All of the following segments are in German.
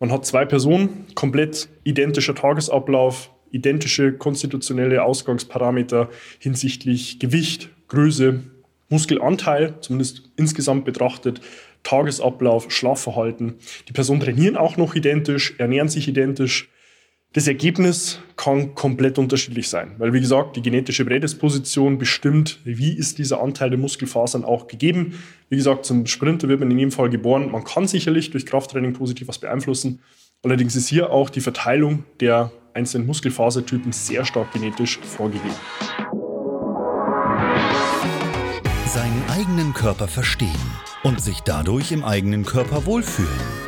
Man hat zwei Personen, komplett identischer Tagesablauf, identische konstitutionelle Ausgangsparameter hinsichtlich Gewicht, Größe, Muskelanteil, zumindest insgesamt betrachtet, Tagesablauf, Schlafverhalten. Die Personen trainieren auch noch identisch, ernähren sich identisch. Das Ergebnis kann komplett unterschiedlich sein, weil wie gesagt, die genetische Prädisposition bestimmt, wie ist dieser Anteil der Muskelfasern auch gegeben. Wie gesagt, zum Sprinter wird man in jedem Fall geboren. Man kann sicherlich durch Krafttraining positiv was beeinflussen. Allerdings ist hier auch die Verteilung der einzelnen Muskelfasertypen sehr stark genetisch vorgegeben. Seinen eigenen Körper verstehen und sich dadurch im eigenen Körper wohlfühlen.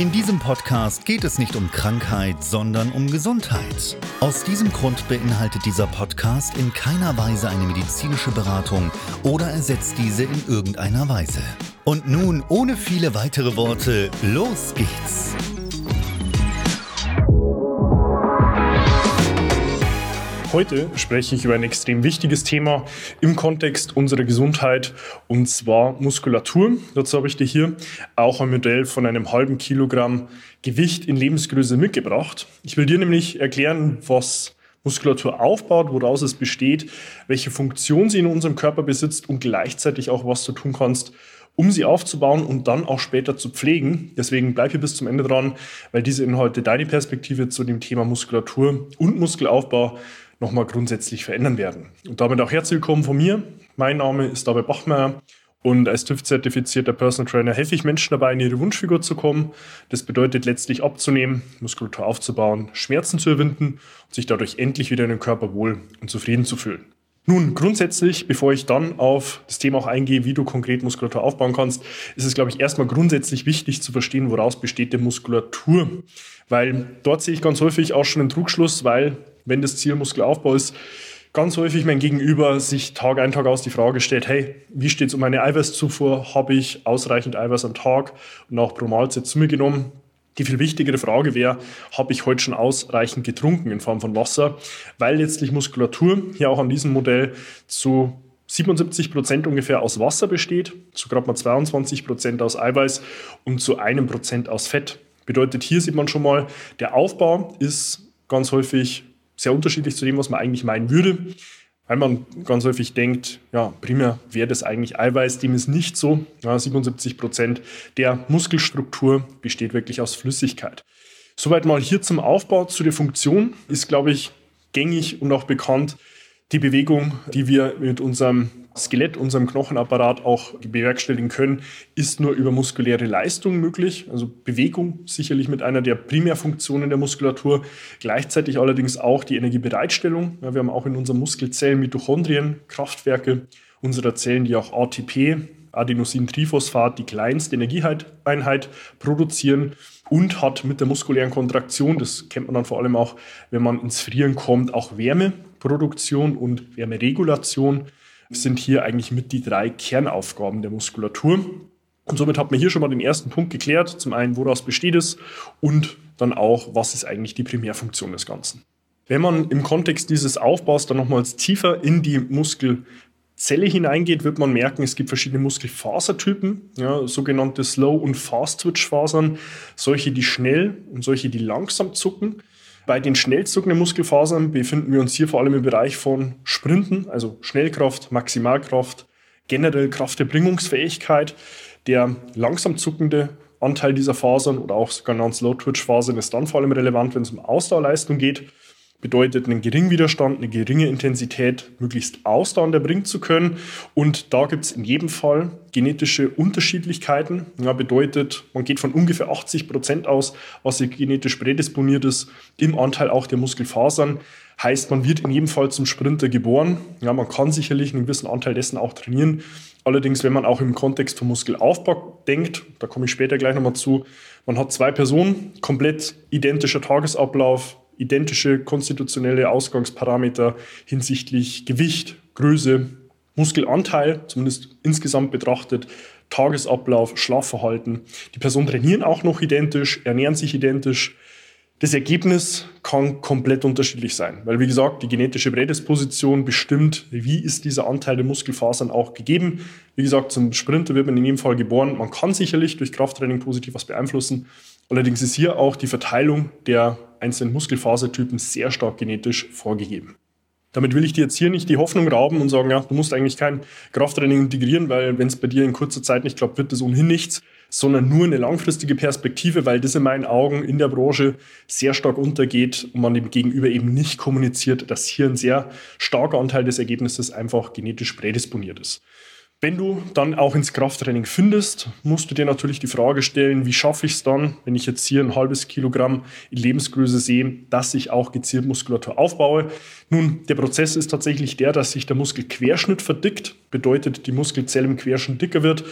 In diesem Podcast geht es nicht um Krankheit, sondern um Gesundheit. Aus diesem Grund beinhaltet dieser Podcast in keiner Weise eine medizinische Beratung oder ersetzt diese in irgendeiner Weise. Und nun, ohne viele weitere Worte, los geht's! Heute spreche ich über ein extrem wichtiges Thema im Kontext unserer Gesundheit und zwar Muskulatur. Dazu habe ich dir hier auch ein Modell von einem halben Kilogramm Gewicht in Lebensgröße mitgebracht. Ich will dir nämlich erklären, was Muskulatur aufbaut, woraus es besteht, welche Funktion sie in unserem Körper besitzt und gleichzeitig auch, was du tun kannst, um sie aufzubauen und dann auch später zu pflegen. Deswegen bleib hier bis zum Ende dran, weil diese Inhalte deine Perspektive zu dem Thema Muskulatur und Muskelaufbau nochmal grundsätzlich verändern werden. Und damit auch herzlich willkommen von mir. Mein Name ist David Bachmeier und als TÜV-zertifizierter Personal Trainer helfe ich Menschen dabei, in ihre Wunschfigur zu kommen. Das bedeutet letztlich abzunehmen, Muskulatur aufzubauen, Schmerzen zu überwinden und sich dadurch endlich wieder in den Körper wohl und zufrieden zu fühlen. Nun, grundsätzlich, bevor ich dann auf das Thema auch eingehe, wie du konkret Muskulatur aufbauen kannst, ist es, glaube ich, erstmal grundsätzlich wichtig zu verstehen, woraus besteht die Muskulatur. Weil dort sehe ich ganz häufig auch schon einen Trugschluss, weil wenn das Ziel Muskelaufbau ist, ganz häufig mein Gegenüber sich Tag ein, Tag aus die Frage stellt, hey, wie steht es um meine Eiweißzufuhr? Habe ich ausreichend Eiweiß am Tag und auch pro Mahlzeit zu mir genommen? Die viel wichtigere Frage wäre, habe ich heute schon ausreichend getrunken in Form von Wasser? Weil letztlich Muskulatur hier auch an diesem Modell zu 77 Prozent ungefähr aus Wasser besteht, zu gerade mal 22 Prozent aus Eiweiß und zu einem Prozent aus Fett. Bedeutet, hier sieht man schon mal, der Aufbau ist ganz häufig sehr unterschiedlich zu dem, was man eigentlich meinen würde. Weil man ganz häufig denkt, ja, primär wäre das eigentlich Eiweiß, dem ist nicht so. Ja, 77 Prozent der Muskelstruktur besteht wirklich aus Flüssigkeit. Soweit mal hier zum Aufbau, zu der Funktion ist, glaube ich, gängig und auch bekannt die Bewegung, die wir mit unserem Skelett, unserem Knochenapparat auch bewerkstelligen können, ist nur über muskuläre Leistung möglich. Also Bewegung sicherlich mit einer der Primärfunktionen der Muskulatur. Gleichzeitig allerdings auch die Energiebereitstellung. Ja, wir haben auch in unseren Muskelzellen Mitochondrien, Kraftwerke unserer Zellen, die auch ATP, Adenosintriphosphat, die kleinste Energieeinheit produzieren und hat mit der muskulären Kontraktion, das kennt man dann vor allem auch, wenn man ins Frieren kommt, auch Wärmeproduktion und Wärmeregulation sind hier eigentlich mit die drei Kernaufgaben der Muskulatur. Und somit hat man hier schon mal den ersten Punkt geklärt. Zum einen, woraus besteht es und dann auch, was ist eigentlich die Primärfunktion des Ganzen. Wenn man im Kontext dieses Aufbaus dann nochmals tiefer in die Muskelzelle hineingeht, wird man merken, es gibt verschiedene Muskelfasertypen, ja, sogenannte Slow- und Fast-Twitch-Fasern, solche, die schnell und solche, die langsam zucken. Bei den schnell zuckenden Muskelfasern befinden wir uns hier vor allem im Bereich von Sprinten, also Schnellkraft, Maximalkraft, generell Krafterbringungsfähigkeit. Der langsam zuckende Anteil dieser Fasern oder auch sogenannte Slow-Twitch-Fasern ist dann vor allem relevant, wenn es um Ausdauerleistung geht. Bedeutet einen geringen Widerstand, eine geringe Intensität möglichst ausdauernd erbringen zu können. Und da gibt es in jedem Fall genetische Unterschiedlichkeiten. Ja, bedeutet, man geht von ungefähr 80 Prozent aus, was genetisch prädisponiert ist, im Anteil auch der Muskelfasern. Heißt, man wird in jedem Fall zum Sprinter geboren. Ja, man kann sicherlich einen gewissen Anteil dessen auch trainieren. Allerdings, wenn man auch im Kontext von Muskelaufbau denkt, da komme ich später gleich nochmal zu, man hat zwei Personen, komplett identischer Tagesablauf, identische konstitutionelle Ausgangsparameter hinsichtlich Gewicht, Größe, Muskelanteil, zumindest insgesamt betrachtet, Tagesablauf, Schlafverhalten. Die Personen trainieren auch noch identisch, ernähren sich identisch, das Ergebnis kann komplett unterschiedlich sein, weil wie gesagt, die genetische Prädisposition bestimmt, wie ist dieser Anteil der Muskelfasern auch gegeben. Wie gesagt, zum Sprinter wird man in jedem Fall geboren. Man kann sicherlich durch Krafttraining positiv was beeinflussen. Allerdings ist hier auch die Verteilung der einzelnen Muskelfasertypen sehr stark genetisch vorgegeben. Damit will ich dir jetzt hier nicht die Hoffnung rauben und sagen, ja, du musst eigentlich kein Krafttraining integrieren, weil wenn es bei dir in kurzer Zeit nicht klappt, wird das ohnehin nichts sondern nur eine langfristige Perspektive, weil das in meinen Augen in der Branche sehr stark untergeht und man dem Gegenüber eben nicht kommuniziert, dass hier ein sehr starker Anteil des Ergebnisses einfach genetisch prädisponiert ist. Wenn du dann auch ins Krafttraining findest, musst du dir natürlich die Frage stellen, wie schaffe ich es dann, wenn ich jetzt hier ein halbes Kilogramm in Lebensgröße sehe, dass ich auch gezielt Muskulatur aufbaue. Nun, der Prozess ist tatsächlich der, dass sich der Muskelquerschnitt verdickt, bedeutet die Muskelzelle im Querschnitt dicker wird.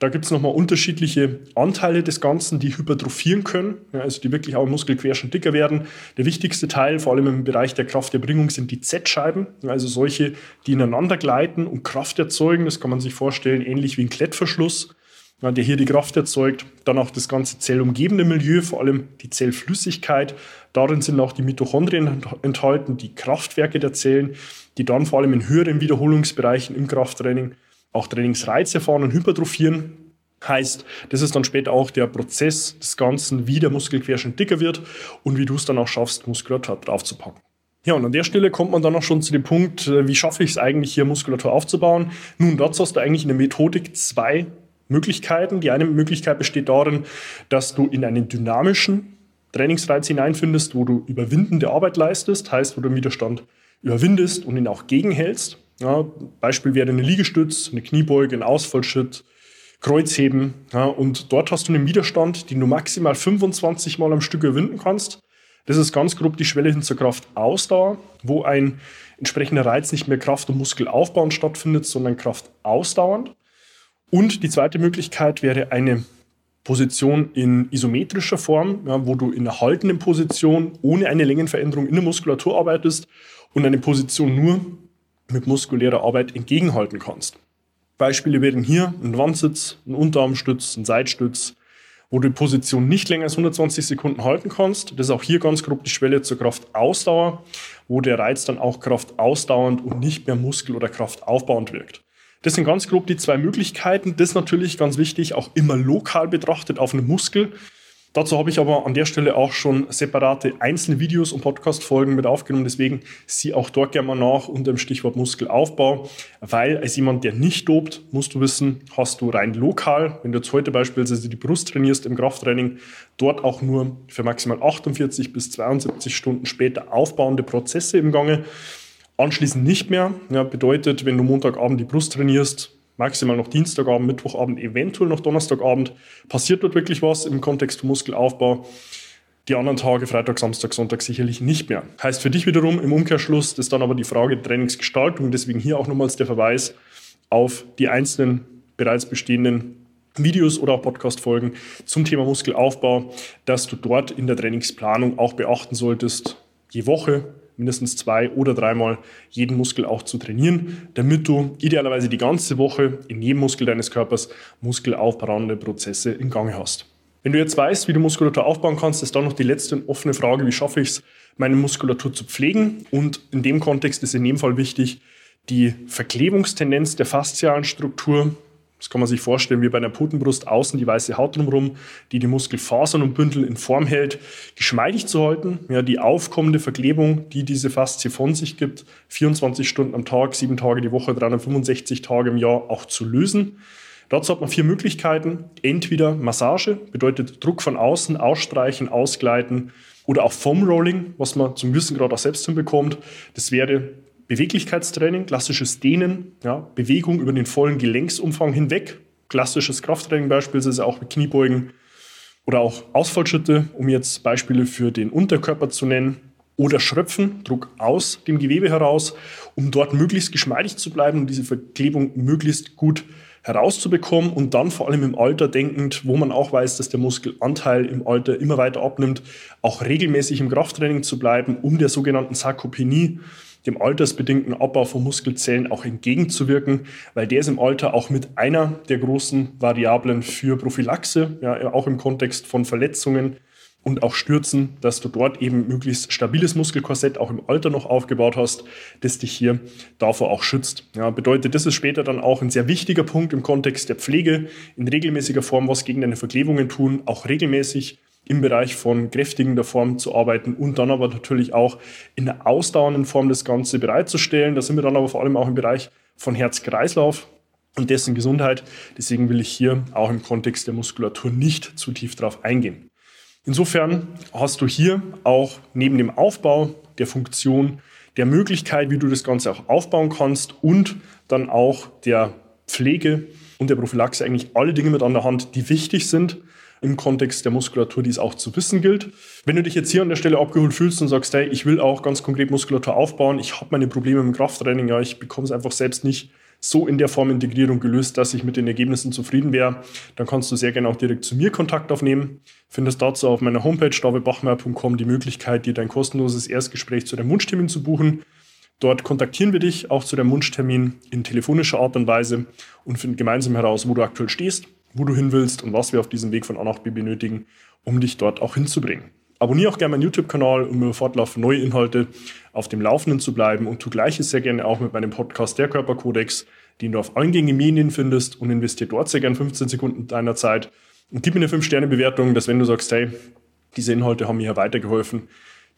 Da gibt es nochmal unterschiedliche Anteile des Ganzen, die hypertrophieren können, ja, also die wirklich auch im Muskelquerschnitt dicker werden. Der wichtigste Teil, vor allem im Bereich der Krafterbringung, sind die Z-Scheiben, also solche, die ineinander gleiten und Kraft erzeugen. Das kann man sich vorstellen, ähnlich wie ein Klettverschluss, der hier die Kraft erzeugt. Dann auch das ganze zellumgebende Milieu, vor allem die Zellflüssigkeit. Darin sind auch die Mitochondrien enthalten, die Kraftwerke der Zellen, die dann vor allem in höheren Wiederholungsbereichen im Krafttraining auch Trainingsreize fahren und hypertrophieren. Heißt, das ist dann später auch der Prozess des Ganzen, wie der Muskelquerschnitt dicker wird und wie du es dann auch schaffst, Muskulatur draufzupacken. Ja, und an der Stelle kommt man dann auch schon zu dem Punkt, äh, wie schaffe ich es eigentlich hier Muskulatur aufzubauen? Nun, dazu hast du eigentlich in der Methodik zwei Möglichkeiten. Die eine Möglichkeit besteht darin, dass du in einen dynamischen Trainingsreiz hineinfindest, wo du überwindende Arbeit leistest, heißt, wo du Widerstand überwindest und ihn auch gegenhältst. Ja, Beispiel wäre eine Liegestütz, eine Kniebeuge, ein Ausfallschritt, Kreuzheben. Ja, und dort hast du einen Widerstand, den du maximal 25 Mal am Stück überwinden kannst. Das ist ganz grob die Schwelle hin zur Kraftausdauer, wo ein entsprechender Reiz nicht mehr Kraft- und Muskelaufbauend stattfindet, sondern Kraftausdauernd. Und die zweite Möglichkeit wäre eine Position in isometrischer Form, ja, wo du in einer haltenden Position ohne eine Längenveränderung in der Muskulatur arbeitest und eine Position nur mit muskulärer Arbeit entgegenhalten kannst. Beispiele wären hier ein Wandsitz, ein Unterarmstütz, ein Seitstütz, wo du die Position nicht länger als 120 Sekunden halten kannst. Das ist auch hier ganz grob die Schwelle zur Kraftausdauer, wo der Reiz dann auch kraftausdauernd und nicht mehr muskel- oder kraftaufbauend wirkt. Das sind ganz grob die zwei Möglichkeiten. Das ist natürlich ganz wichtig, auch immer lokal betrachtet auf einen Muskel. Dazu habe ich aber an der Stelle auch schon separate einzelne Videos und Podcast-Folgen mit aufgenommen. Deswegen sieh auch dort gerne mal nach unter dem Stichwort Muskelaufbau, weil als jemand, der nicht dobt, musst du wissen, hast du rein lokal, wenn du jetzt heute beispielsweise die Brust trainierst im Krafttraining, dort auch nur für maximal 48 bis 72 Stunden später aufbauende Prozesse im Gange. Anschließend nicht mehr. Ja, bedeutet, wenn du Montagabend die Brust trainierst, maximal noch Dienstagabend, Mittwochabend, eventuell noch Donnerstagabend. Passiert dort wirklich was im Kontext Muskelaufbau? Die anderen Tage, Freitag, Samstag, Sonntag sicherlich nicht mehr. Heißt für dich wiederum im Umkehrschluss, das ist dann aber die Frage der Trainingsgestaltung. Deswegen hier auch nochmals der Verweis auf die einzelnen bereits bestehenden Videos oder auch Podcast-Folgen zum Thema Muskelaufbau, dass du dort in der Trainingsplanung auch beachten solltest, je Woche mindestens zwei oder dreimal jeden Muskel auch zu trainieren, damit du idealerweise die ganze Woche in jedem Muskel deines Körpers muskelaufbauende Prozesse in Gange hast. Wenn du jetzt weißt, wie du Muskulatur aufbauen kannst, ist dann noch die letzte offene Frage, wie schaffe ich es, meine Muskulatur zu pflegen? Und in dem Kontext ist in dem Fall wichtig, die Verklebungstendenz der faszialen Struktur das kann man sich vorstellen wie bei einer Putenbrust außen die weiße Haut drumherum, die die Muskelfasern und Bündel in Form hält, geschmeidig zu halten. Ja, die aufkommende Verklebung, die diese Faszie von sich gibt, 24 Stunden am Tag, sieben Tage die Woche, 365 Tage im Jahr auch zu lösen. Dazu hat man vier Möglichkeiten. Entweder Massage, bedeutet Druck von außen, ausstreichen, ausgleiten, Oder auch Foam Rolling, was man zum gewissen Grad auch selbst hinbekommt. Das wäre Beweglichkeitstraining, klassisches Dehnen, ja, Bewegung über den vollen Gelenksumfang hinweg, klassisches Krafttraining beispielsweise auch mit Kniebeugen oder auch Ausfallschritte, um jetzt Beispiele für den Unterkörper zu nennen. Oder Schröpfen, Druck aus dem Gewebe heraus, um dort möglichst geschmeidig zu bleiben und diese Verklebung möglichst gut herauszubekommen und dann vor allem im Alter denkend, wo man auch weiß, dass der Muskelanteil im Alter immer weiter abnimmt, auch regelmäßig im Krafttraining zu bleiben, um der sogenannten Sarkopenie, dem altersbedingten Abbau von Muskelzellen auch entgegenzuwirken, weil der ist im Alter auch mit einer der großen Variablen für Prophylaxe, ja, auch im Kontext von Verletzungen und auch Stürzen, dass du dort eben möglichst stabiles Muskelkorsett auch im Alter noch aufgebaut hast, das dich hier davor auch schützt. Ja, bedeutet, das ist später dann auch ein sehr wichtiger Punkt im Kontext der Pflege, in regelmäßiger Form was gegen deine Verklebungen tun, auch regelmäßig im Bereich von kräftigender Form zu arbeiten und dann aber natürlich auch in der ausdauernden Form das Ganze bereitzustellen. Da sind wir dann aber vor allem auch im Bereich von Herz-Kreislauf und dessen Gesundheit. Deswegen will ich hier auch im Kontext der Muskulatur nicht zu tief drauf eingehen. Insofern hast du hier auch neben dem Aufbau der Funktion der Möglichkeit, wie du das Ganze auch aufbauen kannst und dann auch der Pflege und der Prophylaxe eigentlich alle Dinge mit an der Hand, die wichtig sind im Kontext der Muskulatur, die es auch zu wissen gilt. Wenn du dich jetzt hier an der Stelle abgeholt fühlst und sagst, hey, ich will auch ganz konkret Muskulatur aufbauen, ich habe meine Probleme im Krafttraining, ja, ich bekomme es einfach selbst nicht so in der Form integriert und gelöst, dass ich mit den Ergebnissen zufrieden wäre, dann kannst du sehr gerne auch direkt zu mir Kontakt aufnehmen. Findest dazu auf meiner Homepage davidbachmeier.com die Möglichkeit, dir dein kostenloses Erstgespräch zu deinem Wunschtermin zu buchen. Dort kontaktieren wir dich auch zu deinem Wunschtermin in telefonischer Art und Weise und finden gemeinsam heraus, wo du aktuell stehst wo du hin willst und was wir auf diesem Weg von A nach B benötigen, um dich dort auch hinzubringen. Abonniere auch gerne meinen YouTube-Kanal, um über fortlaufend neue Inhalte auf dem Laufenden zu bleiben und tu gleiches sehr gerne auch mit meinem Podcast Der Körperkodex, den du auf allen gängigen Medien findest und investiere dort sehr gerne 15 Sekunden deiner Zeit und gib mir eine 5-Sterne-Bewertung, dass wenn du sagst, hey, diese Inhalte haben mir hier weitergeholfen,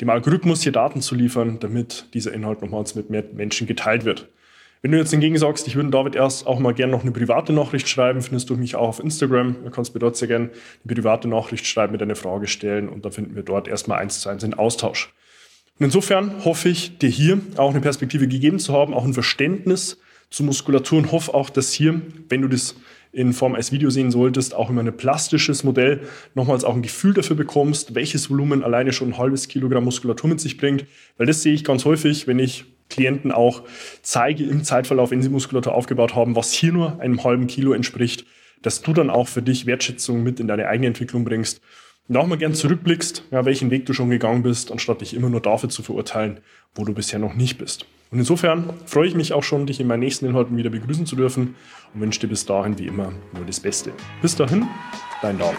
dem Algorithmus hier Daten zu liefern, damit dieser Inhalt nochmals mit mehr Menschen geteilt wird. Wenn du jetzt hingegen sagst, ich würde David erst auch mal gerne noch eine private Nachricht schreiben, findest du mich auch auf Instagram. Du kannst mir dort sehr gerne eine private Nachricht schreiben, mir deine Frage stellen und dann finden wir dort erstmal eins zu eins in Austausch. Und insofern hoffe ich, dir hier auch eine Perspektive gegeben zu haben, auch ein Verständnis zu Muskulatur und hoffe auch, dass hier, wenn du das in Form als Video sehen solltest, auch immer ein plastisches Modell nochmals auch ein Gefühl dafür bekommst, welches Volumen alleine schon ein halbes Kilogramm Muskulatur mit sich bringt. Weil das sehe ich ganz häufig, wenn ich Klienten auch zeige im Zeitverlauf, wenn sie Muskulatur aufgebaut haben, was hier nur einem halben Kilo entspricht, dass du dann auch für dich Wertschätzung mit in deine eigene Entwicklung bringst und auch mal gern zurückblickst, ja, welchen Weg du schon gegangen bist, anstatt dich immer nur dafür zu verurteilen, wo du bisher noch nicht bist. Und insofern freue ich mich auch schon, dich in meinen nächsten Inhalten wieder begrüßen zu dürfen und wünsche dir bis dahin wie immer nur das Beste. Bis dahin, dein David.